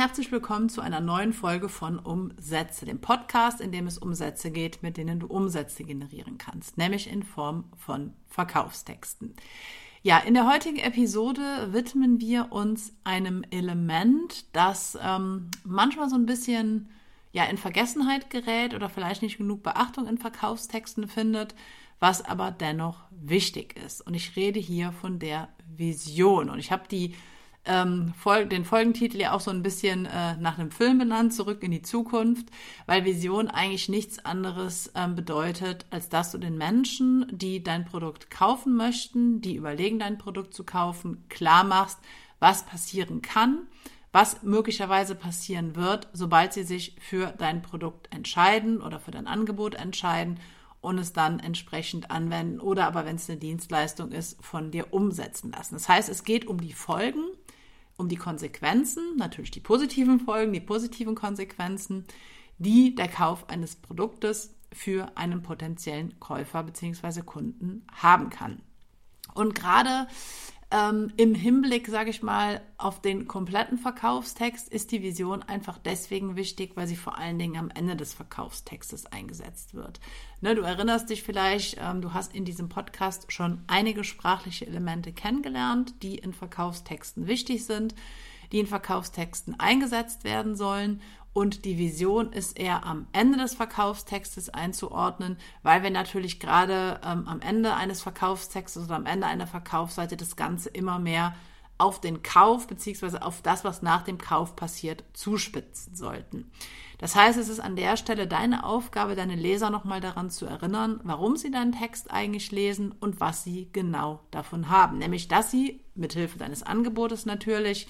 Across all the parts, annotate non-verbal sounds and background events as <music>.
herzlich willkommen zu einer neuen Folge von Umsätze, dem Podcast, in dem es um Sätze geht, mit denen du Umsätze generieren kannst, nämlich in Form von Verkaufstexten. Ja, in der heutigen Episode widmen wir uns einem Element, das ähm, manchmal so ein bisschen ja in Vergessenheit gerät oder vielleicht nicht genug Beachtung in Verkaufstexten findet, was aber dennoch wichtig ist. Und ich rede hier von der Vision. Und ich habe die ähm, den Folgentitel ja auch so ein bisschen äh, nach einem Film benannt, zurück in die Zukunft, weil Vision eigentlich nichts anderes ähm, bedeutet, als dass du den Menschen, die dein Produkt kaufen möchten, die überlegen, dein Produkt zu kaufen, klar machst, was passieren kann, was möglicherweise passieren wird, sobald sie sich für dein Produkt entscheiden oder für dein Angebot entscheiden und es dann entsprechend anwenden oder aber wenn es eine Dienstleistung ist, von dir umsetzen lassen. Das heißt, es geht um die Folgen um die Konsequenzen, natürlich die positiven Folgen, die positiven Konsequenzen, die der Kauf eines Produktes für einen potenziellen Käufer bzw. Kunden haben kann. Und gerade ähm, Im Hinblick, sage ich mal, auf den kompletten Verkaufstext ist die Vision einfach deswegen wichtig, weil sie vor allen Dingen am Ende des Verkaufstextes eingesetzt wird. Ne, du erinnerst dich vielleicht, ähm, du hast in diesem Podcast schon einige sprachliche Elemente kennengelernt, die in Verkaufstexten wichtig sind, die in Verkaufstexten eingesetzt werden sollen und die Vision ist eher am Ende des Verkaufstextes einzuordnen, weil wir natürlich gerade ähm, am Ende eines Verkaufstextes oder am Ende einer Verkaufsseite das Ganze immer mehr auf den Kauf beziehungsweise auf das, was nach dem Kauf passiert, zuspitzen sollten. Das heißt, es ist an der Stelle deine Aufgabe, deine Leser nochmal daran zu erinnern, warum sie deinen Text eigentlich lesen und was sie genau davon haben. Nämlich, dass sie mithilfe deines Angebotes natürlich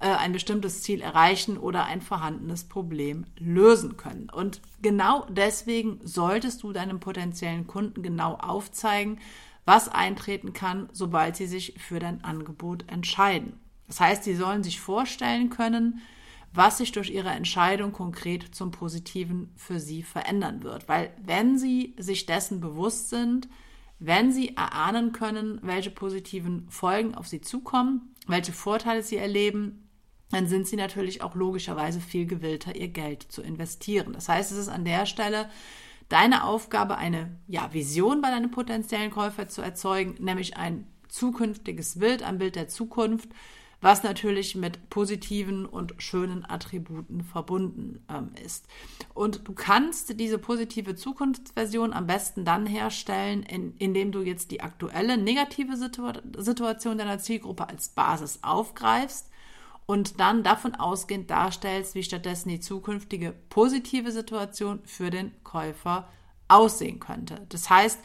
äh, ein bestimmtes Ziel erreichen oder ein vorhandenes Problem lösen können. Und genau deswegen solltest du deinem potenziellen Kunden genau aufzeigen, was eintreten kann, sobald sie sich für dein Angebot entscheiden. Das heißt, sie sollen sich vorstellen können, was sich durch ihre Entscheidung konkret zum Positiven für sie verändern wird. Weil wenn sie sich dessen bewusst sind, wenn sie erahnen können, welche positiven Folgen auf sie zukommen, welche Vorteile sie erleben, dann sind sie natürlich auch logischerweise viel gewillter, ihr Geld zu investieren. Das heißt, es ist an der Stelle deine Aufgabe, eine ja, Vision bei deinem potenziellen Käufer zu erzeugen, nämlich ein zukünftiges Bild, ein Bild der Zukunft, was natürlich mit positiven und schönen Attributen verbunden ähm, ist. Und du kannst diese positive Zukunftsversion am besten dann herstellen, in, indem du jetzt die aktuelle negative Situ Situation deiner Zielgruppe als Basis aufgreifst und dann davon ausgehend darstellst, wie stattdessen die zukünftige positive Situation für den Käufer aussehen könnte. Das heißt,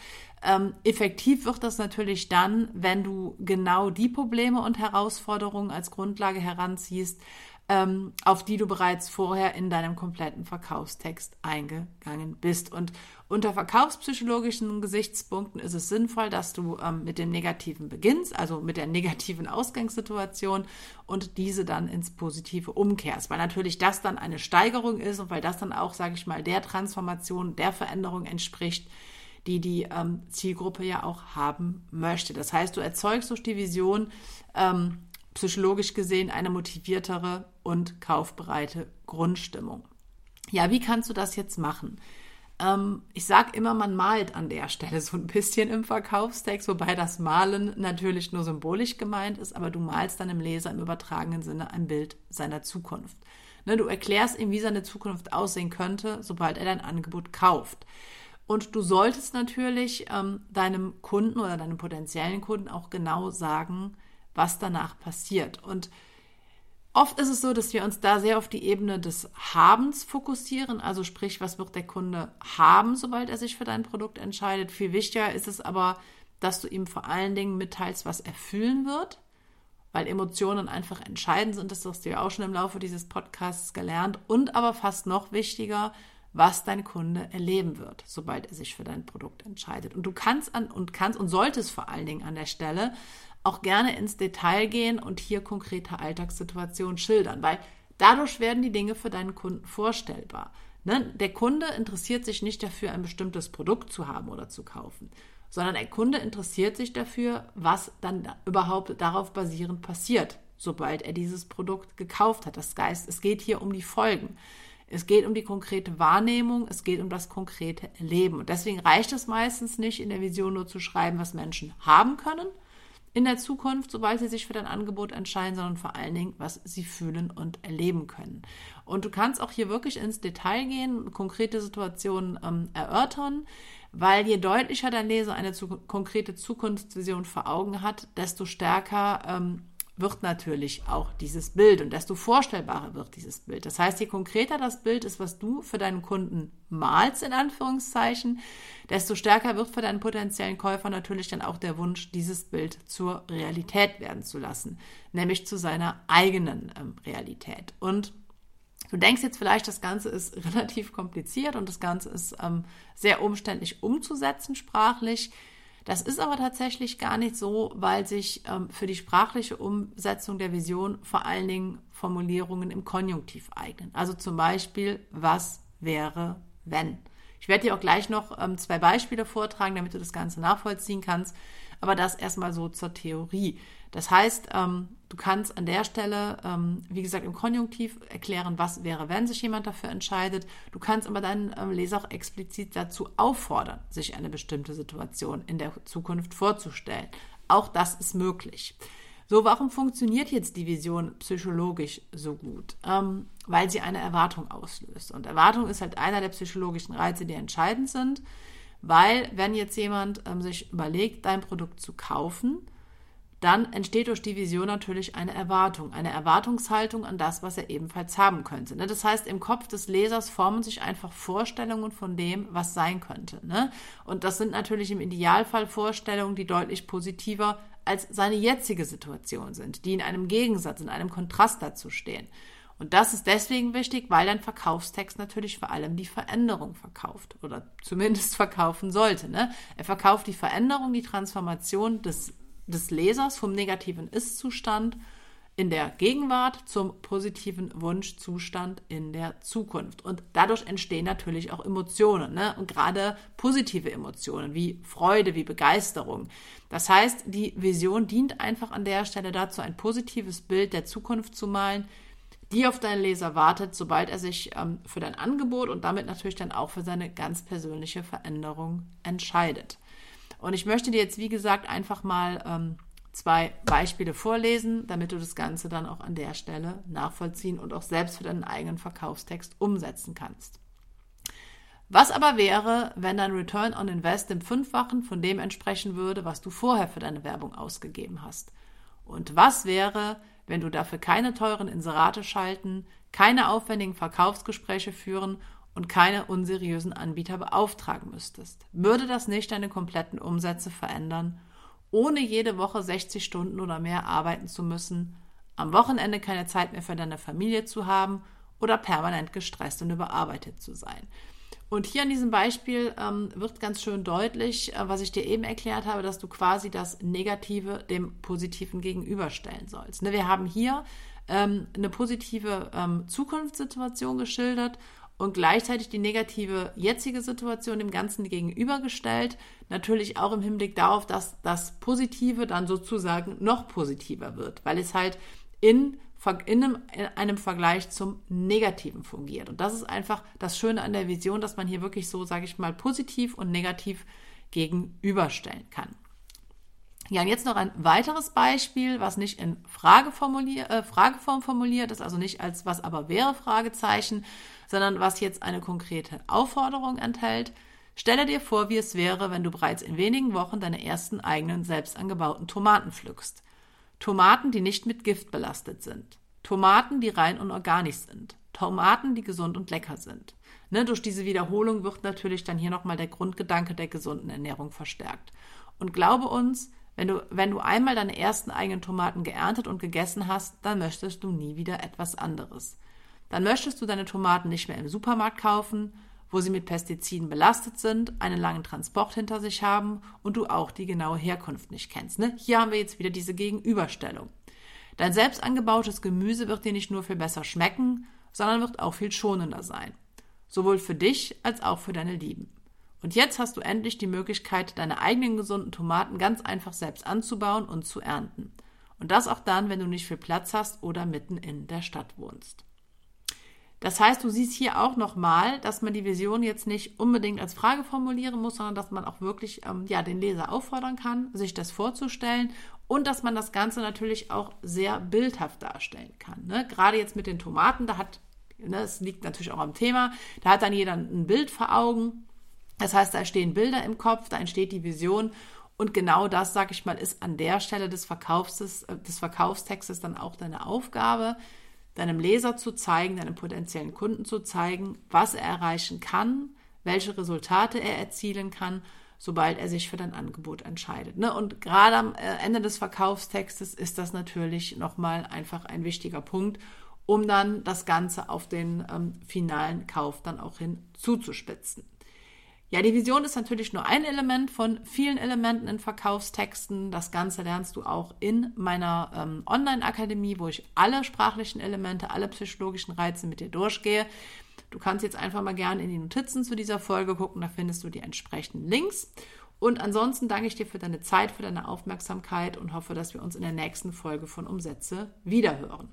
ähm, effektiv wird das natürlich dann, wenn du genau die Probleme und Herausforderungen als Grundlage heranziehst, ähm, auf die du bereits vorher in deinem kompletten Verkaufstext eingegangen bist. Und unter verkaufspsychologischen Gesichtspunkten ist es sinnvoll, dass du ähm, mit dem Negativen beginnst, also mit der negativen Ausgangssituation und diese dann ins Positive umkehrst, weil natürlich das dann eine Steigerung ist und weil das dann auch, sage ich mal, der Transformation, der Veränderung entspricht, die die ähm, Zielgruppe ja auch haben möchte. Das heißt, du erzeugst durch die Vision ähm, psychologisch gesehen eine motiviertere und kaufbereite Grundstimmung. Ja, wie kannst du das jetzt machen? Ähm, ich sage immer, man malt an der Stelle so ein bisschen im Verkaufstext, wobei das Malen natürlich nur symbolisch gemeint ist, aber du malst dann im Leser im übertragenen Sinne ein Bild seiner Zukunft. Ne, du erklärst ihm, wie seine Zukunft aussehen könnte, sobald er dein Angebot kauft. Und du solltest natürlich ähm, deinem Kunden oder deinem potenziellen Kunden auch genau sagen, was danach passiert. Und oft ist es so, dass wir uns da sehr auf die Ebene des Habens fokussieren, also sprich, was wird der Kunde haben, sobald er sich für dein Produkt entscheidet. Viel wichtiger ist es aber, dass du ihm vor allen Dingen mitteilst, was er fühlen wird, weil Emotionen einfach entscheidend sind. Das hast du ja auch schon im Laufe dieses Podcasts gelernt. Und aber fast noch wichtiger, was dein Kunde erleben wird, sobald er sich für dein Produkt entscheidet. Und du kannst an und kannst und solltest vor allen Dingen an der Stelle auch gerne ins Detail gehen und hier konkrete Alltagssituationen schildern, weil dadurch werden die Dinge für deinen Kunden vorstellbar. Ne? Der Kunde interessiert sich nicht dafür, ein bestimmtes Produkt zu haben oder zu kaufen, sondern der Kunde interessiert sich dafür, was dann überhaupt darauf basierend passiert. sobald er dieses Produkt gekauft hat. Das heißt, es geht hier um die Folgen. Es geht um die konkrete Wahrnehmung, es geht um das konkrete Erleben. Und deswegen reicht es meistens nicht, in der Vision nur zu schreiben, was Menschen haben können in der Zukunft, sobald sie sich für dein Angebot entscheiden, sondern vor allen Dingen, was sie fühlen und erleben können. Und du kannst auch hier wirklich ins Detail gehen, konkrete Situationen ähm, erörtern, weil je deutlicher dein Leser eine zu konkrete Zukunftsvision vor Augen hat, desto stärker ähm, wird natürlich auch dieses Bild und desto vorstellbarer wird dieses Bild. Das heißt, je konkreter das Bild ist, was du für deinen Kunden malst, in Anführungszeichen, desto stärker wird für deinen potenziellen Käufer natürlich dann auch der Wunsch, dieses Bild zur Realität werden zu lassen, nämlich zu seiner eigenen ähm, Realität. Und Du denkst jetzt vielleicht, das Ganze ist <laughs> relativ kompliziert und das Ganze ist ähm, sehr umständlich umzusetzen sprachlich. Das ist aber tatsächlich gar nicht so, weil sich ähm, für die sprachliche Umsetzung der Vision vor allen Dingen Formulierungen im Konjunktiv eignen. Also zum Beispiel, was wäre, wenn? Ich werde dir auch gleich noch ähm, zwei Beispiele vortragen, damit du das Ganze nachvollziehen kannst. Aber das erstmal so zur Theorie. Das heißt, ähm, du kannst an der Stelle, ähm, wie gesagt, im Konjunktiv erklären, was wäre, wenn sich jemand dafür entscheidet. Du kannst aber deinen ähm, Leser auch explizit dazu auffordern, sich eine bestimmte Situation in der Zukunft vorzustellen. Auch das ist möglich. So, warum funktioniert jetzt die Vision psychologisch so gut? Ähm, weil sie eine Erwartung auslöst. Und Erwartung ist halt einer der psychologischen Reize, die entscheidend sind, weil wenn jetzt jemand ähm, sich überlegt, dein Produkt zu kaufen, dann entsteht durch die Vision natürlich eine Erwartung, eine Erwartungshaltung an das, was er ebenfalls haben könnte. Ne? Das heißt, im Kopf des Lesers formen sich einfach Vorstellungen von dem, was sein könnte. Ne? Und das sind natürlich im Idealfall Vorstellungen, die deutlich positiver als seine jetzige Situation sind, die in einem Gegensatz, in einem Kontrast dazu stehen. Und das ist deswegen wichtig, weil dein Verkaufstext natürlich vor allem die Veränderung verkauft oder zumindest verkaufen sollte. Ne? Er verkauft die Veränderung, die Transformation des des Lesers vom negativen Ist-Zustand in der Gegenwart zum positiven Wunschzustand in der Zukunft. Und dadurch entstehen natürlich auch Emotionen, ne? und gerade positive Emotionen wie Freude, wie Begeisterung. Das heißt, die Vision dient einfach an der Stelle dazu, ein positives Bild der Zukunft zu malen, die auf deinen Leser wartet, sobald er sich ähm, für dein Angebot und damit natürlich dann auch für seine ganz persönliche Veränderung entscheidet. Und ich möchte dir jetzt, wie gesagt, einfach mal ähm, zwei Beispiele vorlesen, damit du das Ganze dann auch an der Stelle nachvollziehen und auch selbst für deinen eigenen Verkaufstext umsetzen kannst. Was aber wäre, wenn dein Return on Invest im Fünffachen von dem entsprechen würde, was du vorher für deine Werbung ausgegeben hast? Und was wäre, wenn du dafür keine teuren Inserate schalten, keine aufwendigen Verkaufsgespräche führen und keine unseriösen Anbieter beauftragen müsstest. Würde das nicht deine kompletten Umsätze verändern, ohne jede Woche 60 Stunden oder mehr arbeiten zu müssen, am Wochenende keine Zeit mehr für deine Familie zu haben oder permanent gestresst und überarbeitet zu sein? Und hier an diesem Beispiel ähm, wird ganz schön deutlich, äh, was ich dir eben erklärt habe, dass du quasi das Negative dem Positiven gegenüberstellen sollst. Ne, wir haben hier ähm, eine positive ähm, Zukunftssituation geschildert und gleichzeitig die negative jetzige Situation dem Ganzen gegenübergestellt. Natürlich auch im Hinblick darauf, dass das Positive dann sozusagen noch positiver wird, weil es halt in, in, einem, in einem Vergleich zum Negativen fungiert. Und das ist einfach das Schöne an der Vision, dass man hier wirklich so, sage ich mal, positiv und negativ gegenüberstellen kann. Ja, und jetzt noch ein weiteres Beispiel, was nicht in Frage formulier, äh, Frageform formuliert ist, also nicht als was aber wäre Fragezeichen, sondern was jetzt eine konkrete Aufforderung enthält. Stelle dir vor, wie es wäre, wenn du bereits in wenigen Wochen deine ersten eigenen selbst angebauten Tomaten pflückst. Tomaten, die nicht mit Gift belastet sind. Tomaten, die rein und organisch sind. Tomaten, die gesund und lecker sind. Ne, durch diese Wiederholung wird natürlich dann hier nochmal der Grundgedanke der gesunden Ernährung verstärkt. Und glaube uns, wenn du, wenn du einmal deine ersten eigenen Tomaten geerntet und gegessen hast, dann möchtest du nie wieder etwas anderes. Dann möchtest du deine Tomaten nicht mehr im Supermarkt kaufen, wo sie mit Pestiziden belastet sind, einen langen Transport hinter sich haben und du auch die genaue Herkunft nicht kennst. Ne? Hier haben wir jetzt wieder diese Gegenüberstellung. Dein selbst angebautes Gemüse wird dir nicht nur viel besser schmecken, sondern wird auch viel schonender sein. Sowohl für dich als auch für deine Lieben. Und jetzt hast du endlich die Möglichkeit, deine eigenen gesunden Tomaten ganz einfach selbst anzubauen und zu ernten. Und das auch dann, wenn du nicht viel Platz hast oder mitten in der Stadt wohnst. Das heißt, du siehst hier auch nochmal, dass man die Vision jetzt nicht unbedingt als Frage formulieren muss, sondern dass man auch wirklich ähm, ja, den Leser auffordern kann, sich das vorzustellen und dass man das Ganze natürlich auch sehr bildhaft darstellen kann. Ne? Gerade jetzt mit den Tomaten, da hat, ne, es liegt natürlich auch am Thema, da hat dann jeder ein Bild vor Augen. Das heißt, da stehen Bilder im Kopf, da entsteht die Vision und genau das, sage ich mal, ist an der Stelle des, Verkaufs, des Verkaufstextes dann auch deine Aufgabe, deinem Leser zu zeigen, deinem potenziellen Kunden zu zeigen, was er erreichen kann, welche Resultate er erzielen kann, sobald er sich für dein Angebot entscheidet. Ne? Und gerade am äh, Ende des Verkaufstextes ist das natürlich nochmal einfach ein wichtiger Punkt, um dann das Ganze auf den ähm, finalen Kauf dann auch hin zuzuspitzen. Ja, die Vision ist natürlich nur ein Element von vielen Elementen in Verkaufstexten. Das Ganze lernst du auch in meiner ähm, Online-Akademie, wo ich alle sprachlichen Elemente, alle psychologischen Reize mit dir durchgehe. Du kannst jetzt einfach mal gerne in die Notizen zu dieser Folge gucken, da findest du die entsprechenden Links. Und ansonsten danke ich dir für deine Zeit, für deine Aufmerksamkeit und hoffe, dass wir uns in der nächsten Folge von Umsätze wiederhören.